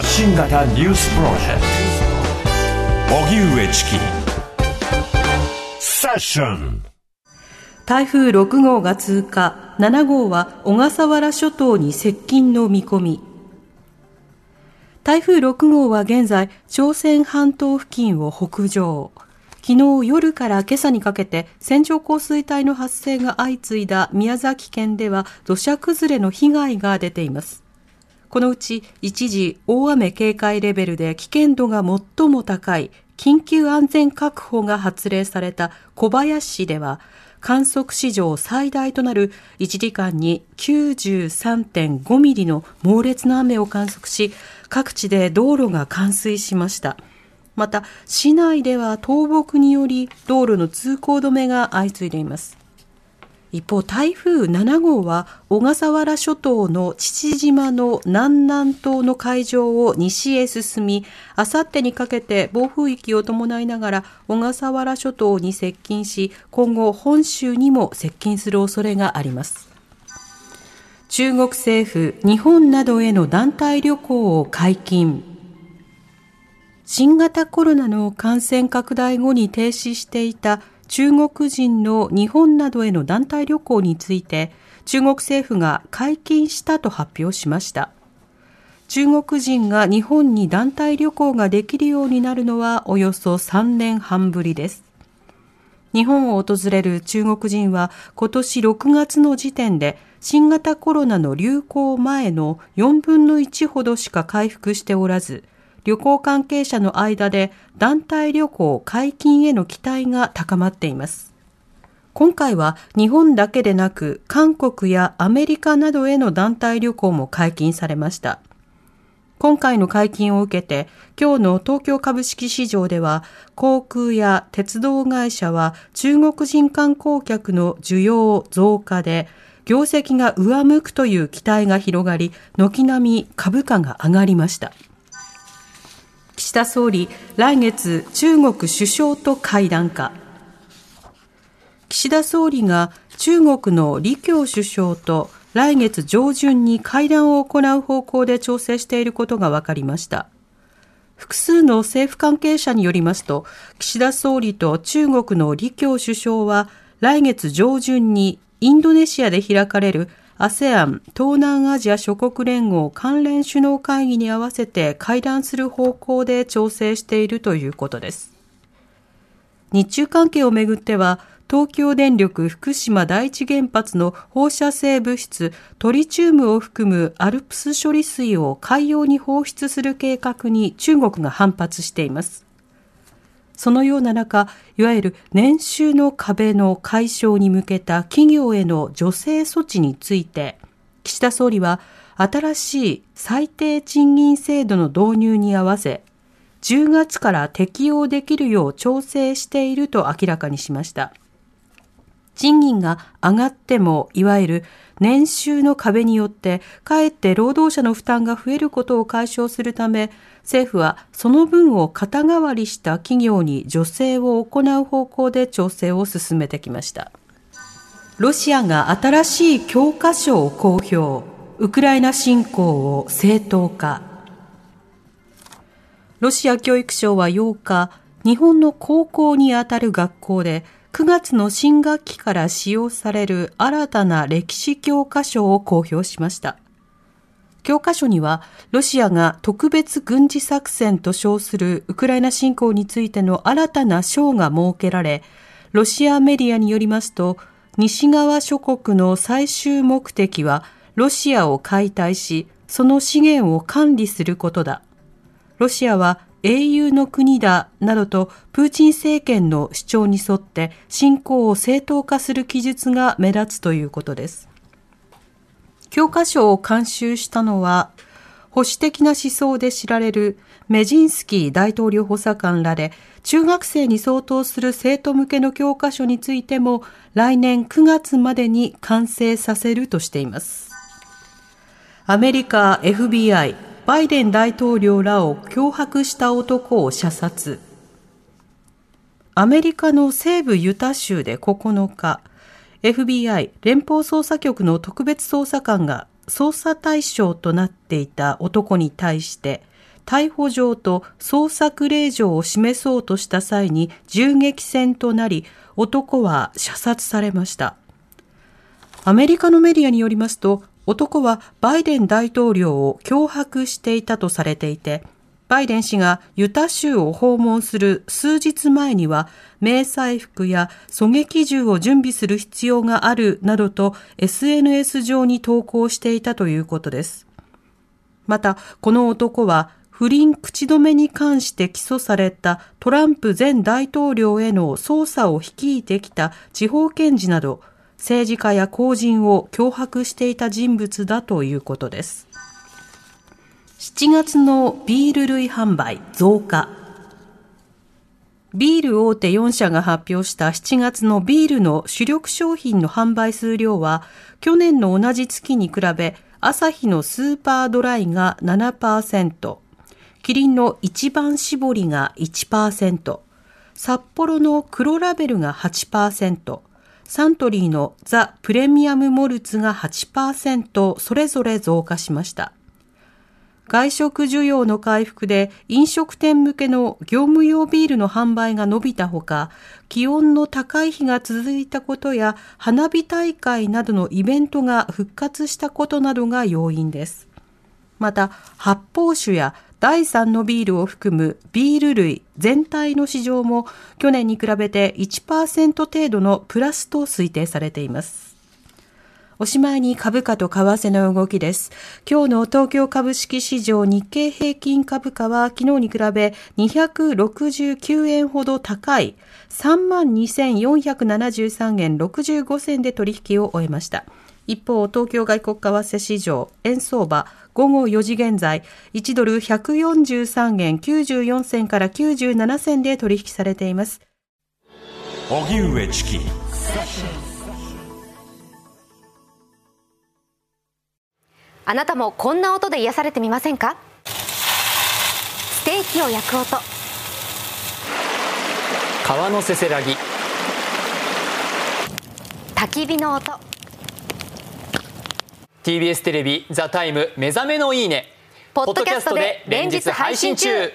発信型ニュースプロジェクト。荻上チキセッション台風6号が通過。7号は小笠原諸島に接近の見込み。台風6号は現在朝鮮半島付近を北上。昨日夜から今朝にかけて線状降水帯の発生が相次いだ宮崎県では土砂崩れの被害が出ています。このうち一時大雨警戒レベルで危険度が最も高い緊急安全確保が発令された小林市では観測史上最大となる1時間に93.5ミリの猛烈な雨を観測し各地で道路が冠水しました。また市内では倒木により道路の通行止めが相次いでいます一方台風7号は小笠原諸島の父島の南南東の海上を西へ進みあさってにかけて暴風域を伴いながら小笠原諸島に接近し今後本州にも接近する恐れがあります。中国政府日本などへの団体旅行を解禁。新型コロナの感染拡大後に停止していた中国人の日本などへの団体旅行について中国政府が解禁したと発表しました。中国人が日本に団体旅行ができるようになるのはおよそ3年半ぶりです。日本を訪れる中国人は今年6月の時点で新型コロナの流行前の4分の1ほどしか回復しておらず、旅行関係者の間で団体旅行解禁への期待が高まっています。今回は日本だけでなく韓国やアメリカなどへの団体旅行も解禁されました。今回の解禁を受けて、今日の東京株式市場では、航空や鉄道会社は中国人観光客の需要増加で、業績が上向くという期待が広がり、軒並み株価が上がりました。岸田総理、来月中国首相と会談か。岸田総理が中国の李強首相と来月上旬に会談を行う方向で調整していることが分かりました。複数の政府関係者によりますと、岸田総理と中国の李強首相は来月上旬にインドネシアで開かれる ASEAN 東南アジア諸国連合関連首脳会議に合わせて会談する方向で調整しているということです。日中関係をめぐっては、東京電力福島第一原発の放射性物質トリチウムを含むアルプス処理水を海洋に放出する計画に中国が反発しています。そのような中、いわゆる年収の壁の解消に向けた企業への助成措置について、岸田総理は新しい最低賃金制度の導入に合わせ、10月から適用できるよう調整していると明らかにしました。賃金が上がっても、いわゆる年収の壁によって、かえって労働者の負担が増えることを解消するため、政府はその分を肩代わりした企業に助成を行う方向で調整を進めてきました。ロシアが新しい教科書を公表。ウクライナ侵攻を正当化。ロシア教育省は8日、日本の高校にあたる学校で9月の新学期から使用される新たな歴史教科書を公表しました。教科書には、ロシアが特別軍事作戦と称するウクライナ侵攻についての新たな章が設けられ、ロシアメディアによりますと、西側諸国の最終目的は、ロシアを解体し、その資源を管理することだ。ロシアは英雄の国だなどとプーチン政権の主張に沿って侵攻を正当化する記述が目立つということです。教科書を監修したのは保守的な思想で知られるメジンスキー大統領補佐官らで中学生に相当する生徒向けの教科書についても来年9月までに完成させるとしています。アメリカ FBI バイデン大統領らを脅迫した男を射殺。アメリカの西部ユタ州で9日、FBI 連邦捜査局の特別捜査官が捜査対象となっていた男に対して逮捕状と捜索令状を示そうとした際に銃撃戦となり、男は射殺されました。アメリカのメディアによりますと、男はバイデン大統領を脅迫していたとされていて、バイデン氏がユタ州を訪問する数日前には、迷彩服や狙撃銃を準備する必要があるなどと SNS 上に投稿していたということです。また、この男は不倫口止めに関して起訴されたトランプ前大統領への捜査を率いてきた地方検事など政治家や公人を脅迫していた人物だということです。7月のビール類販売増加。ビール大手4社が発表した7月のビールの主力商品の販売数量は、去年の同じ月に比べ、アサヒのスーパードライが7%、キリンの一番搾りが1%、札幌の黒ラベルが8%、サントリーのザ・プレミアムモルツが8%それぞれ増加しました。外食需要の回復で飲食店向けの業務用ビールの販売が伸びたほか、気温の高い日が続いたことや花火大会などのイベントが復活したことなどが要因です。また、発泡酒や第3のビールを含むビール類全体の市場も去年に比べて1%程度のプラスと推定されています。おしまいに株価と為替の動きです。今日の東京株式市場日経平均株価は昨日に比べ269円ほど高い32,473円65銭で取引を終えました。一方、東京外国為替市場、円相場、午後4時現在、1ドル143円94銭から97銭で取引されています。荻上チキ。あなたもこんな音で癒されてみませんか？ステーキを焼く音。川のせせらぎ。焚き火の音 TBS テレビ「ザタイム目覚めのいいね」ポッドキャストで連日配信中。